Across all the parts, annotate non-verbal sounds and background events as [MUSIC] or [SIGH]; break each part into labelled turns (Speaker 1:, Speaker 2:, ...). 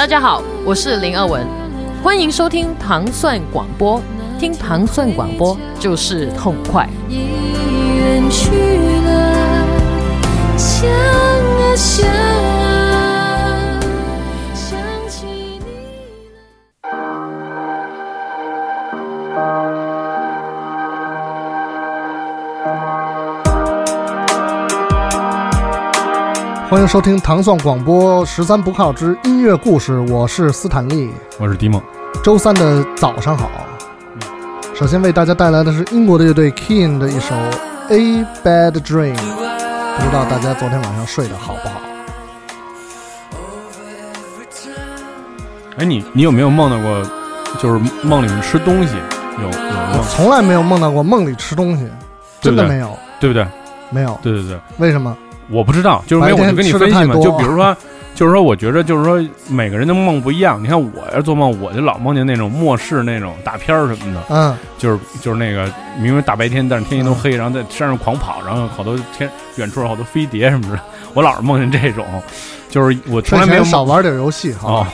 Speaker 1: 大家好，我是林二文，欢迎收听糖蒜广播。听糖蒜广播就是痛快。
Speaker 2: 已远去了，想啊想
Speaker 3: 欢迎收听糖蒜广播十三不靠之音乐故事，我是斯坦利。
Speaker 4: 我是迪梦，
Speaker 3: 周三的早上好。首先为大家带来的是英国的乐队 King 的一首《A Bad Dream》，不知道大家昨天晚上睡得好不好？
Speaker 4: 哎，你你有没有梦到过，就是梦里面吃东西？有有
Speaker 3: 我
Speaker 4: 梦，
Speaker 3: 从来没有梦到过梦里吃东西，真的没有，
Speaker 4: 对不对？
Speaker 3: 没有。
Speaker 4: 对对对，
Speaker 3: 为什么？
Speaker 4: 我不知道，就是没有，我就跟你分析嘛，就比如说，就是说，我觉得就是说，每个人的梦不一样。你看我要做梦，我就老梦见那种末世那种大片儿什么的，
Speaker 3: 嗯，
Speaker 4: 就是就是那个明明大白天，但是天气都黑，然后在山上狂跑，然后好多天远处好多飞碟什么的，我老是梦见这种，就是我从来没有
Speaker 3: 少玩点游戏，哈。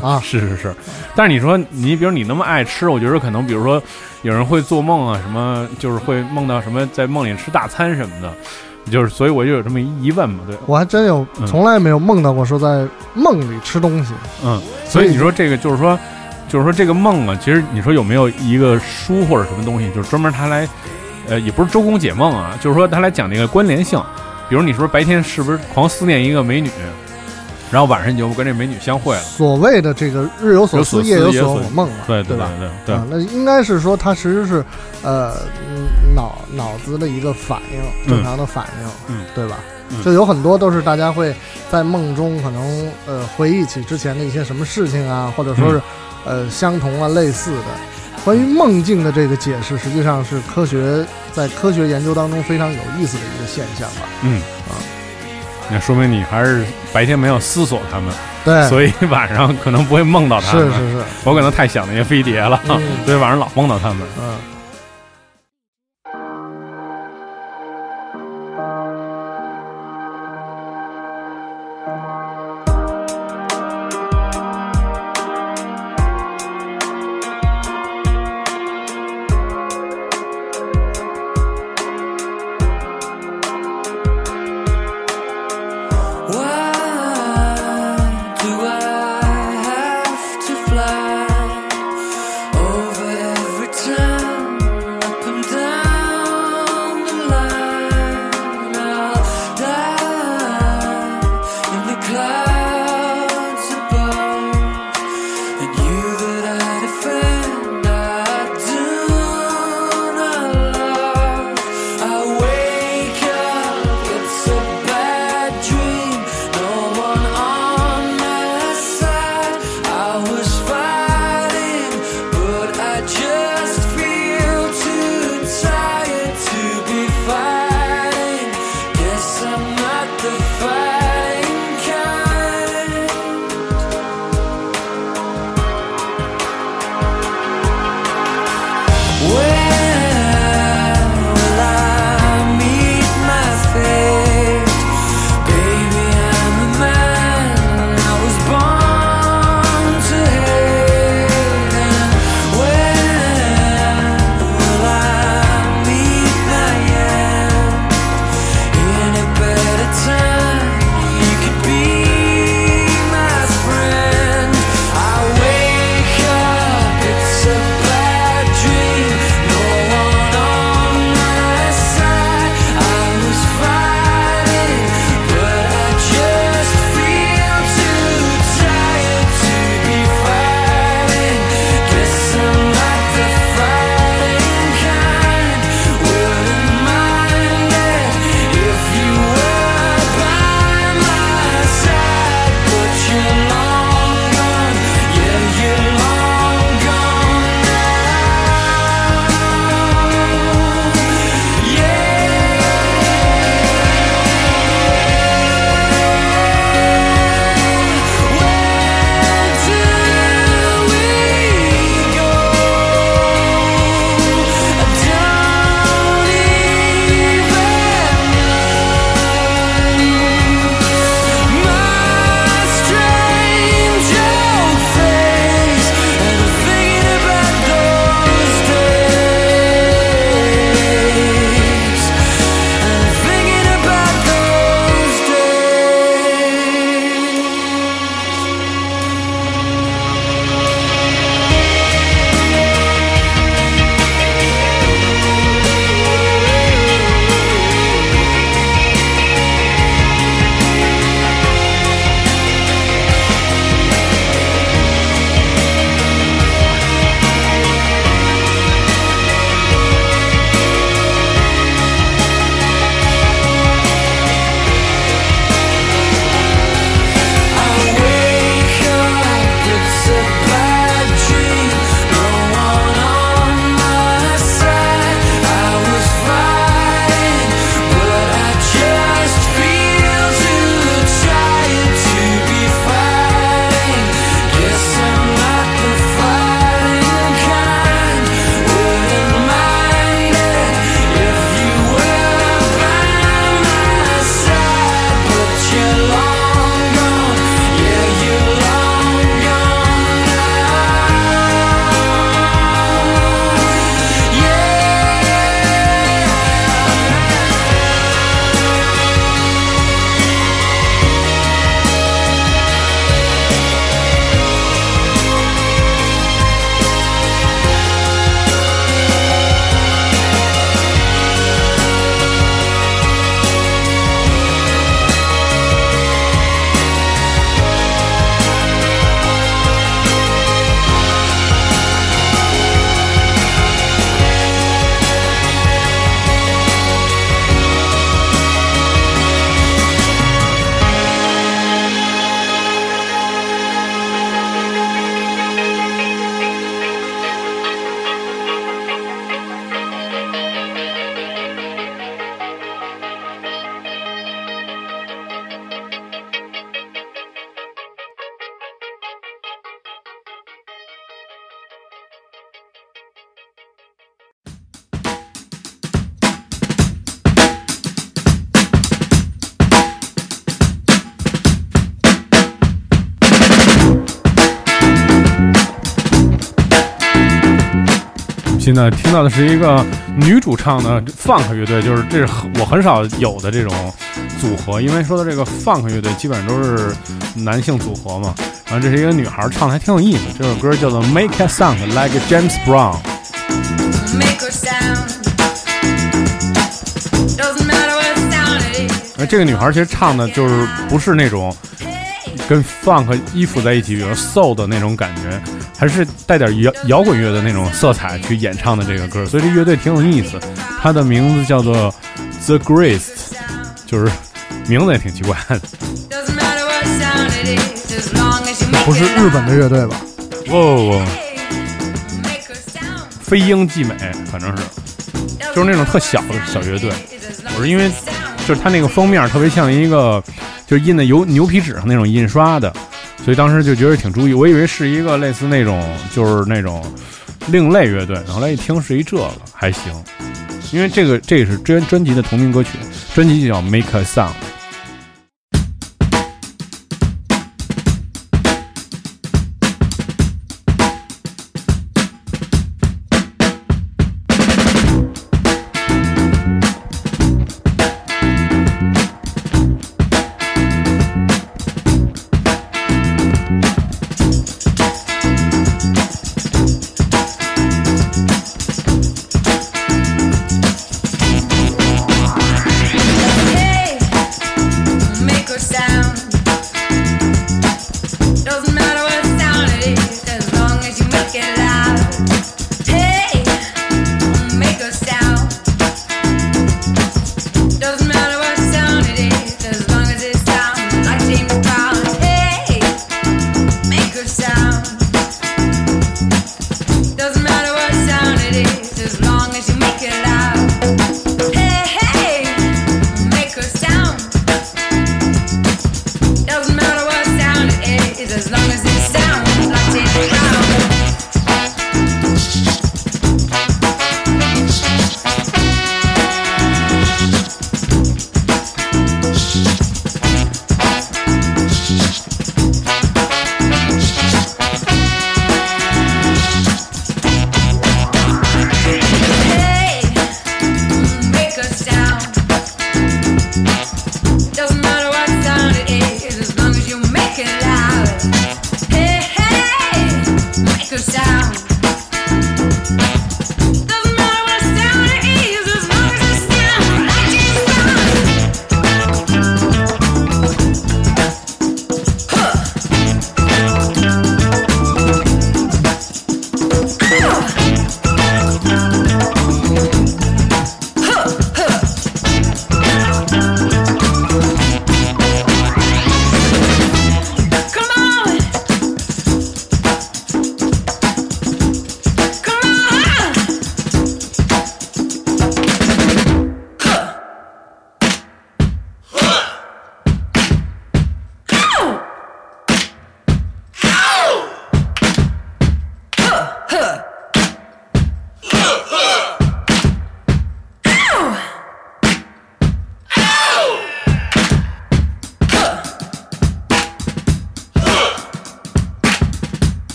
Speaker 4: 哦 [LAUGHS] 是是是，但是你说你比如你那么爱吃，我觉得可能比如说有人会做梦啊，什么就是会梦到什么在梦里吃大餐什么的，就是所以我就有这么一疑问嘛，对，
Speaker 3: 我还真有，
Speaker 4: 嗯。
Speaker 3: 从来没有梦到过说在梦里吃东西。
Speaker 4: 嗯，所以你说这个就是说就是说这个梦啊，其实你说有没有一个书或者什么东西，就是专门他来，呃，也不是周公解梦啊，就是说他来讲那个关联性，比如你说白天是不是狂思念一个美女，然后晚上你就跟这美女相会了，
Speaker 3: 所谓的这个日有所思，夜有
Speaker 4: 所
Speaker 3: 所梦嘛，
Speaker 4: 对对
Speaker 3: 对吧？
Speaker 4: 对对
Speaker 3: 啊，那应该是说它其实是，呃，嗯脑脑子的一个反应，正常的反应，
Speaker 4: 嗯
Speaker 3: 对吧？
Speaker 4: 嗯
Speaker 3: 就有很多都是大家会在梦中可能呃回忆起之前的一些什么事情啊，或者说是、
Speaker 4: 嗯
Speaker 3: 呃相同啊类似的。关于梦境的这个解释，实际上是科学在科学研究当中非常有意思的一个现象吧。
Speaker 4: 嗯
Speaker 3: 啊，
Speaker 4: 那说明你还是白天没有思索他们。
Speaker 3: 对，
Speaker 4: 所以晚上可能不会梦到他们。
Speaker 3: 是是是，
Speaker 4: 我可能太想那些飞碟了，
Speaker 3: 嗯
Speaker 4: 所以晚上老梦到他们。
Speaker 3: 嗯。
Speaker 4: 期呢，听到的是一个女主唱的 funk 乐队，就是这是我很少有的这种组合，因为说的这个 funk 乐队基本上都是男性组合嘛。然后这是一个女孩唱的，还挺有意思。这首歌叫做《Make a Sound Like James Brown》。而这个女孩其实唱的就是不是那种跟 funk 依附在一起，比如 soul 的那种感觉，还是带点摇摇滚乐的那种色彩去演唱的这个歌，所以这乐队挺有意思。它的名字叫做 The Grist，就是名字也挺奇怪
Speaker 3: 不是日本的乐队吧？
Speaker 4: 哇哇
Speaker 2: ，loud. Make a sound.
Speaker 4: 飞鹰继美，反正是就是那种特小的小乐队。我是因为就是它那个封面特别像一个就是印在油牛皮纸上那种印刷的，所以当时就觉得挺注意。我以为是一个类似那种就是那种另类乐队，后来一听是一这个还行，因为这个这个是专专辑的同名歌曲，专辑就叫 Make a Sound。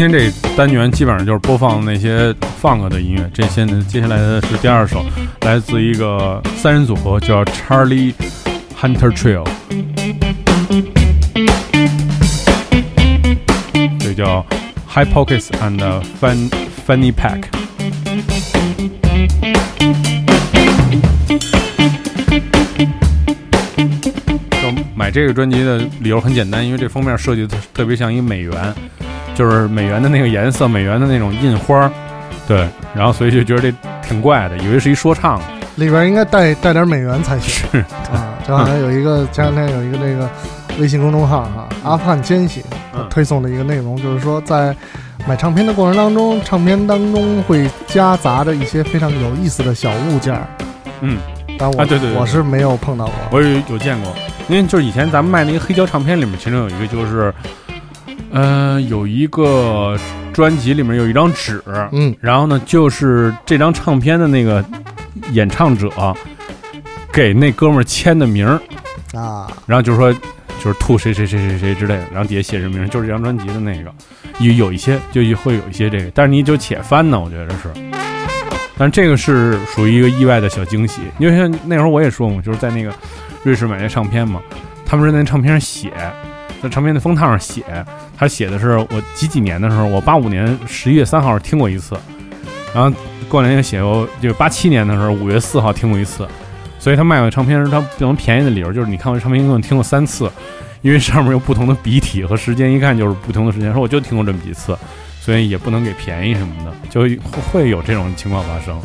Speaker 4: 今天这单元基本上就是播放那些 funk 的音乐。这些呢，接下来的是第二首，来自一个三人组合，叫 Charlie Hunter Trail，这叫 High Pockets and Fun Funny Pack。买这个专辑的理由很简单，因为这封面设计的特别像一美元，就是美元的那个颜色，美元的那种印花儿，对，然后所以就觉得这挺怪的，以为是一说唱，
Speaker 3: 里边应该带带点美元才行。
Speaker 4: 是。
Speaker 3: 啊！就好像有一个前两天有一个那个微信公众号哈，阿富汗奸细
Speaker 4: 嗯
Speaker 3: 推送的一个内容，就是说在买唱片的过程当中，唱片当中会夹杂着一些非常有意思的小物件儿，
Speaker 4: 嗯，
Speaker 3: 但我、
Speaker 4: 啊对对对
Speaker 3: 我是没有碰到过。
Speaker 4: 我有有见过，因为就是以前咱们卖那个黑胶唱片里面，其中有一个就是，呃，有一个专辑里面有一张纸，
Speaker 3: 嗯，
Speaker 4: 然后呢，就是这张唱片的那个演唱者给那哥们儿签的名儿，
Speaker 3: 啊，
Speaker 4: 然后就是说就是吐谁谁谁谁谁之类的，然后底下写着名儿，就是这张专辑的那个，有有一些就会有一些这个，但是你就且翻呢，我觉得是。但这个是属于一个意外的小惊喜，因为像那会儿我也说嘛，就是在那个瑞士买那唱片嘛，他们是在那唱片上写，在唱片的封套上写，他写的是我几几年的时候，我八五年十一月三号听过一次，然后过两天写我就八七年的时候五月四号听过一次，所以他卖我唱片时他不能便宜的理由就是你看我唱片一共听过三次，因为上面有不同的笔体和时间，一看就是不同的时间，说我就听过这么几次，所以也不能给便宜什么的，就会会有这种情况发生。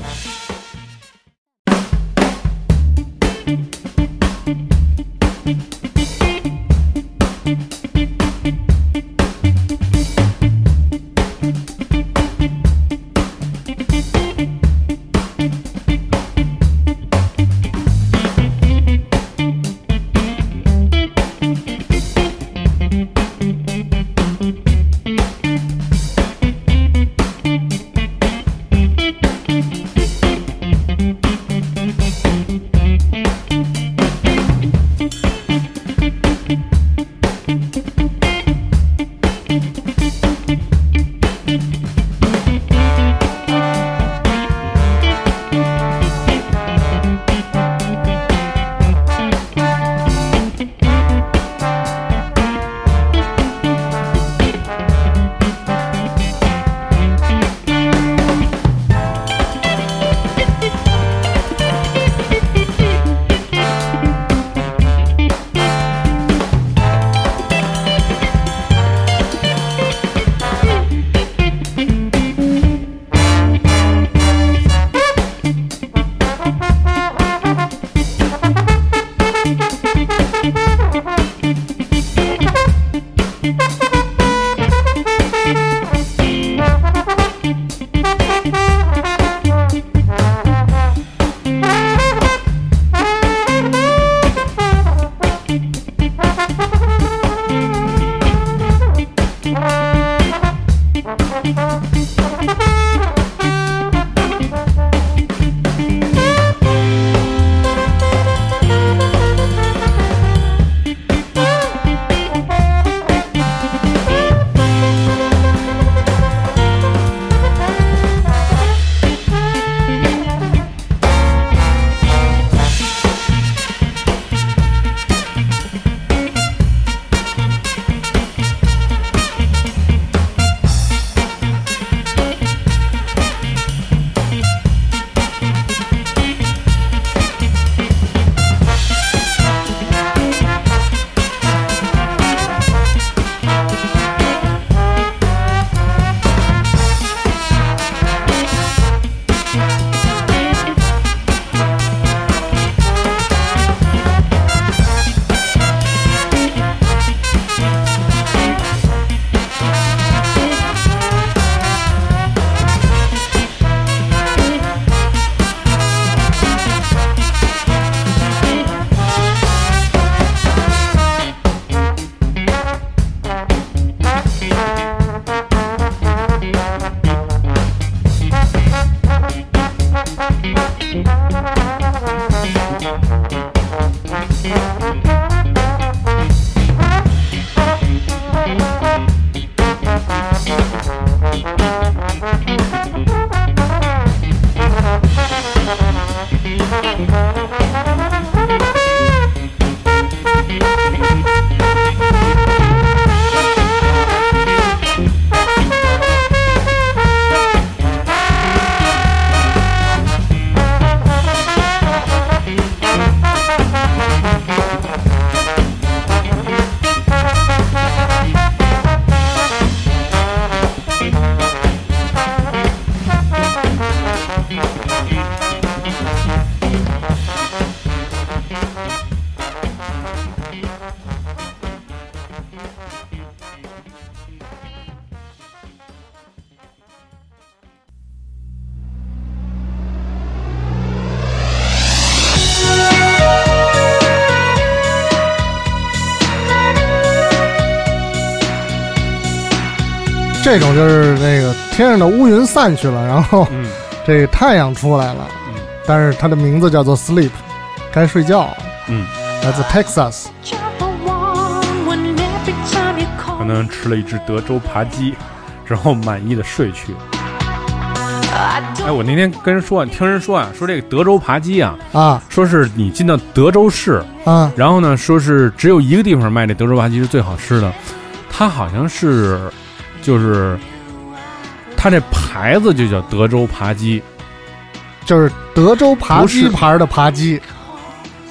Speaker 3: 这种就是那个天上的乌云散去了，然后
Speaker 5: 嗯。
Speaker 3: 这个太阳出来了，
Speaker 5: 嗯。
Speaker 3: 但是它的名字叫做 Sleep，该睡觉。了，
Speaker 5: 嗯，
Speaker 3: 来自 Texas。
Speaker 5: 可能吃了一只德州扒鸡，之后满意的睡去。哎，我那天跟人说，听人说啊，说这个德州扒鸡啊，
Speaker 3: 啊。
Speaker 5: 说是你进到德州市，
Speaker 3: 啊。
Speaker 5: 然后呢，说是只有一个地方卖这德州扒鸡是最好吃的，它好像是就是它这牌子就叫德州扒鸡，
Speaker 3: 就是德州扒鸡牌的扒鸡。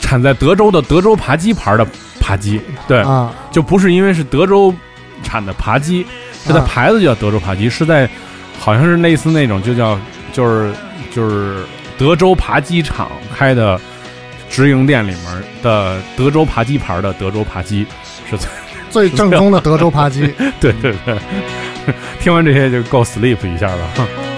Speaker 5: 产在德州的德州扒鸡牌的扒鸡，对，
Speaker 3: 啊。
Speaker 5: 就不是因为是德州产的扒鸡，它的
Speaker 3: 啊。
Speaker 5: 牌子就叫德州扒鸡，是在好像是类似那种就叫就是就是德州扒鸡厂开的直营店里面的德州扒鸡牌的德州扒鸡是最
Speaker 3: 最正宗的德州扒鸡。
Speaker 5: 对 [LAUGHS] 对对。[LAUGHS] 听完这些就够 sleep 一下了。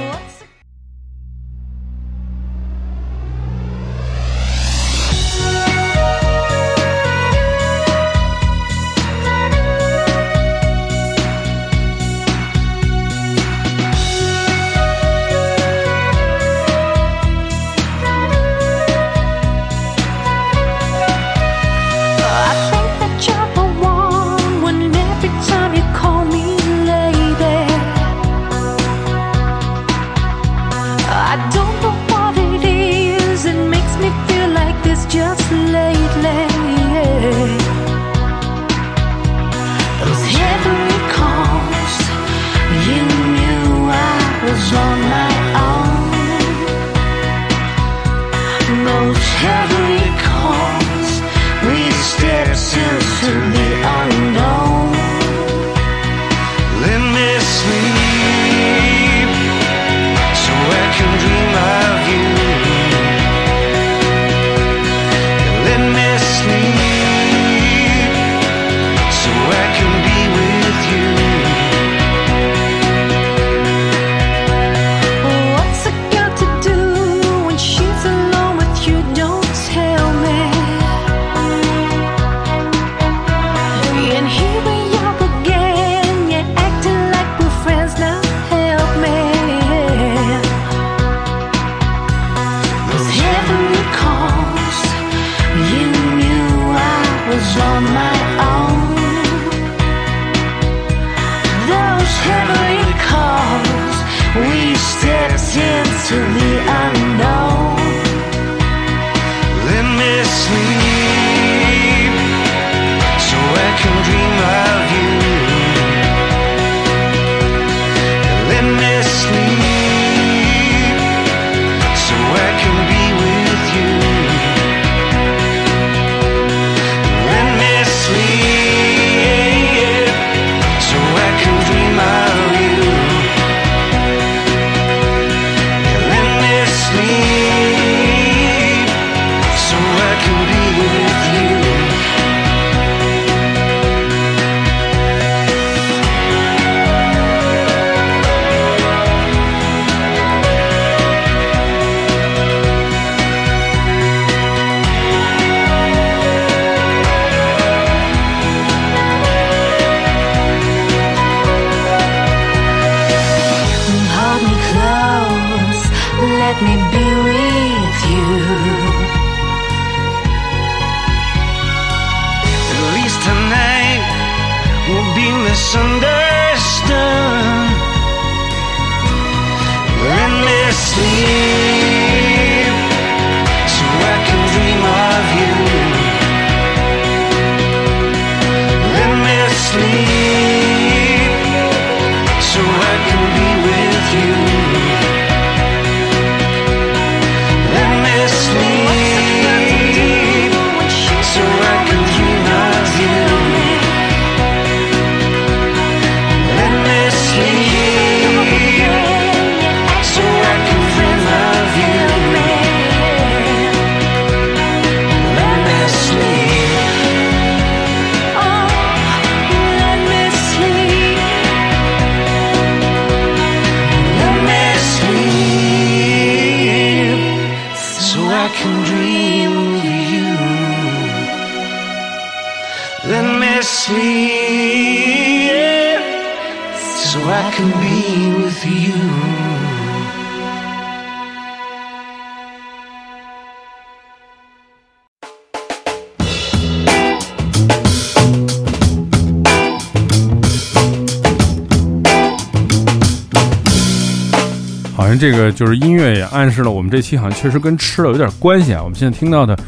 Speaker 4: 这个就是音乐也暗示了我们这期好像确实跟吃的有点关系啊。我们现在听到的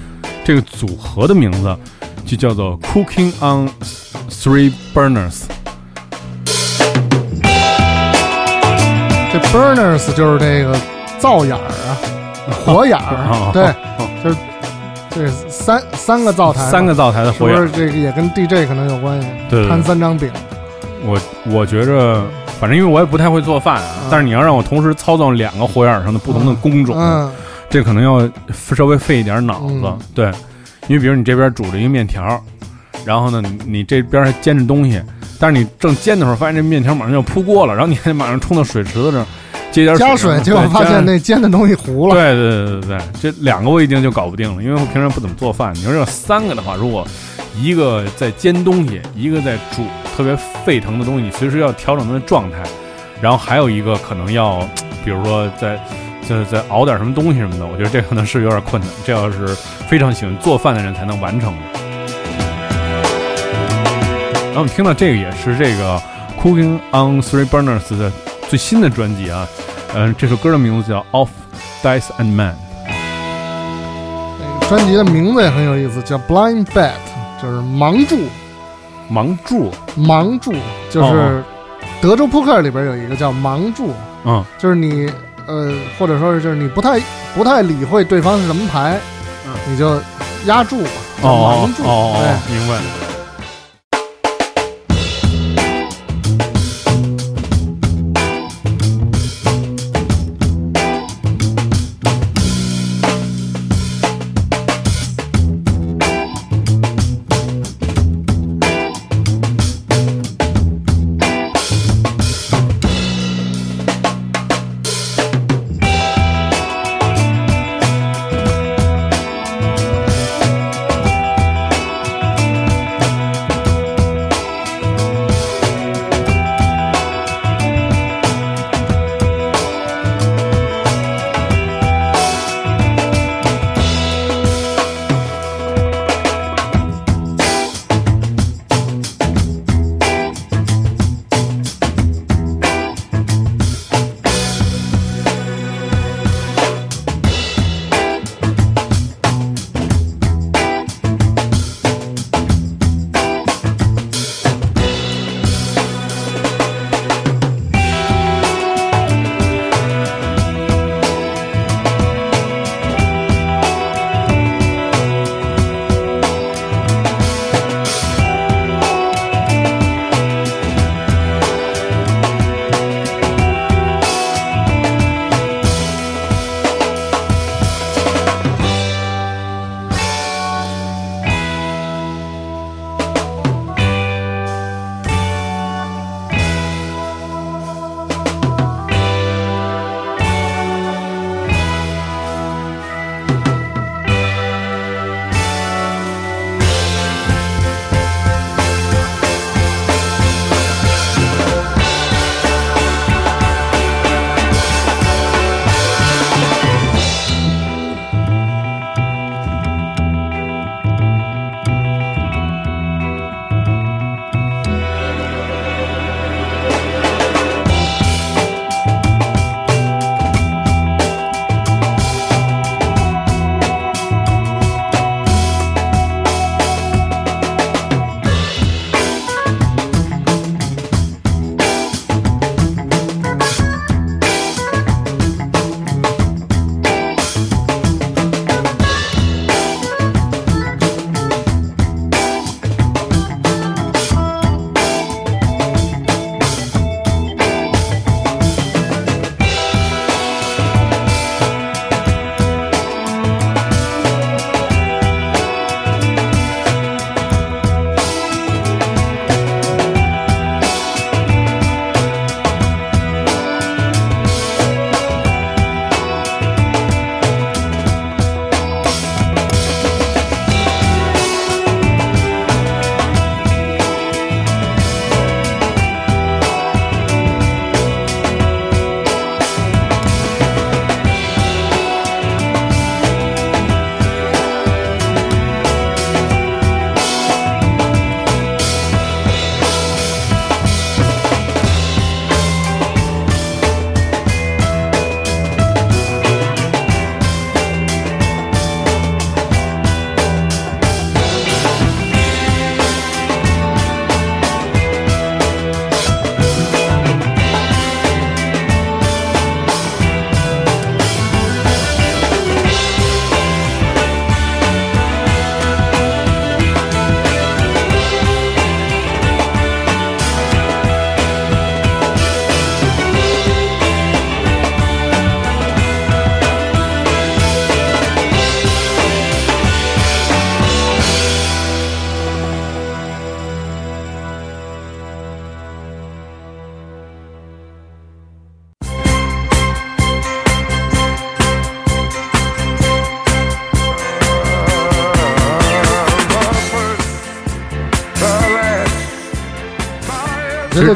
Speaker 4: 这个组合的名字就叫做 Cooking on Three Burners。
Speaker 3: 这 burners 就是这个灶眼儿啊，火眼
Speaker 4: 哦
Speaker 3: 儿，对，就是这三三个灶台，
Speaker 4: 三个灶台的火眼儿，
Speaker 3: 是这个也跟 DJ 可能有关系？
Speaker 4: 对对对
Speaker 3: 摊三张饼，
Speaker 4: 我我觉着，反正因为我也不太会做饭啊，但是你要让我同时操纵两个火眼儿上的不同的工种，
Speaker 3: 嗯，
Speaker 4: 这可能要稍微费一点脑子。
Speaker 3: 嗯
Speaker 4: 对，因为比如你这边煮着一个面条，然后呢，你你这边还煎着东西，但是你正煎的时候，发现这面条马上就要扑锅了，然后你还得马上冲到水池子这儿接点
Speaker 3: 加水，结果发现
Speaker 4: 那。
Speaker 3: 煎的东西糊了，
Speaker 4: 对对对对对，这两个我已经就搞不定了，因为我平常不怎么做饭。你说这三个的话，如果一个在煎东西，一个在煮特别沸腾的东西，你随时要调整它的状态，然后还有一个可能要，比如说在在在熬点什么东西什么的，我觉得这可能是有点困难，这要是非常喜欢做饭的人才能完成的。然后我们听到这个也是这个 Cooking on Three Burners 的最新的专辑啊，嗯、这首歌的名字叫 Off Dice and Man。
Speaker 3: 专辑的名字也很有意思，叫 Blind Bet，就是盲注，
Speaker 4: 盲注，
Speaker 3: 盲注就是
Speaker 4: 哦
Speaker 3: 德州扑克里边有一个叫盲注，
Speaker 4: 嗯，
Speaker 3: 就是你呃，或者说是就是你不太不太理会对方是什么牌，
Speaker 4: 嗯
Speaker 3: 你就压注吧，叫
Speaker 4: 哦
Speaker 3: 盲注，
Speaker 4: 哦哦，
Speaker 3: 对。
Speaker 4: 明白。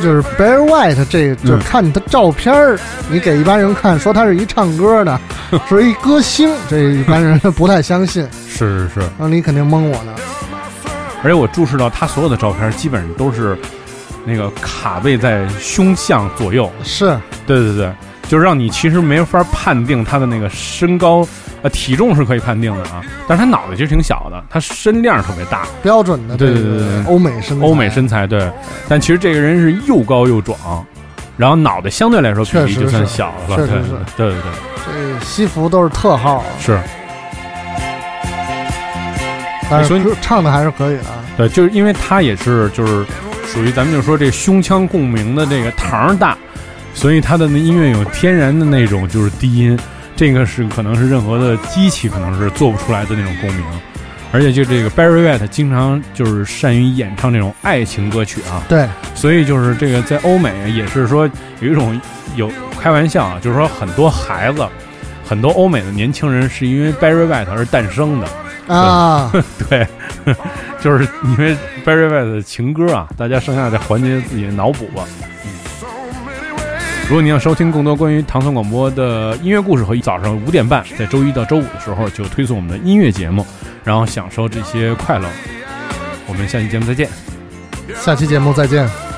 Speaker 3: 就是 Barry White 这个，就看他照片儿，你给一般人看，说他是一唱歌的，[LAUGHS] 是一歌星，这一般人 [LAUGHS] 不太相信，[LAUGHS]
Speaker 4: 是是是，
Speaker 3: 那你肯定蒙我呢。
Speaker 4: 而且我注视到他所有的照片基本上都是那个卡位在胸向左右，
Speaker 3: 是，
Speaker 4: 对对对，就是让你其实没法判定他的那个身高，呃，体重是可以判定的啊，但是他脑袋其实挺小的，他身量特别大，
Speaker 3: 标准的
Speaker 4: 对对对对对。
Speaker 3: 欧美身材。
Speaker 4: 欧美身材对，但其实这个人是又高又壮，然后脑袋相对来说比例
Speaker 3: 确实
Speaker 4: 就算小了，对
Speaker 3: 确实是。
Speaker 4: 对对对，
Speaker 3: 这西服都是特号啊，
Speaker 4: 是。
Speaker 3: 但
Speaker 4: 所以
Speaker 3: 是唱的还是可以的啊。
Speaker 4: 对，就是因为他也是就是属于咱们就说这胸腔共鸣的这个膛大，所以他的那音乐有天然的那种就是低音，这个是可能是任何的机器可能是做不出来的那种共鸣。而且就这个 Barry White 经常就是善于演唱这种爱情歌曲啊，
Speaker 3: 对，
Speaker 4: 所以就是这个在欧美也是说有一种有开玩笑啊，就是说很多孩子，很多欧美的年轻人是因为 Barry White 而诞生的，
Speaker 3: 啊，[LAUGHS]
Speaker 4: 对，[LAUGHS] 就是因为 Barry White 的情歌啊，大家剩下的环节自己脑补吧。嗯，如果您要收听更多关于唐宋广播的音乐故事和早上五点半，在周一到周五的时候就推送我们的音乐节目，然后享受这些快乐。我们下期节目再见。
Speaker 3: 下期节目再见。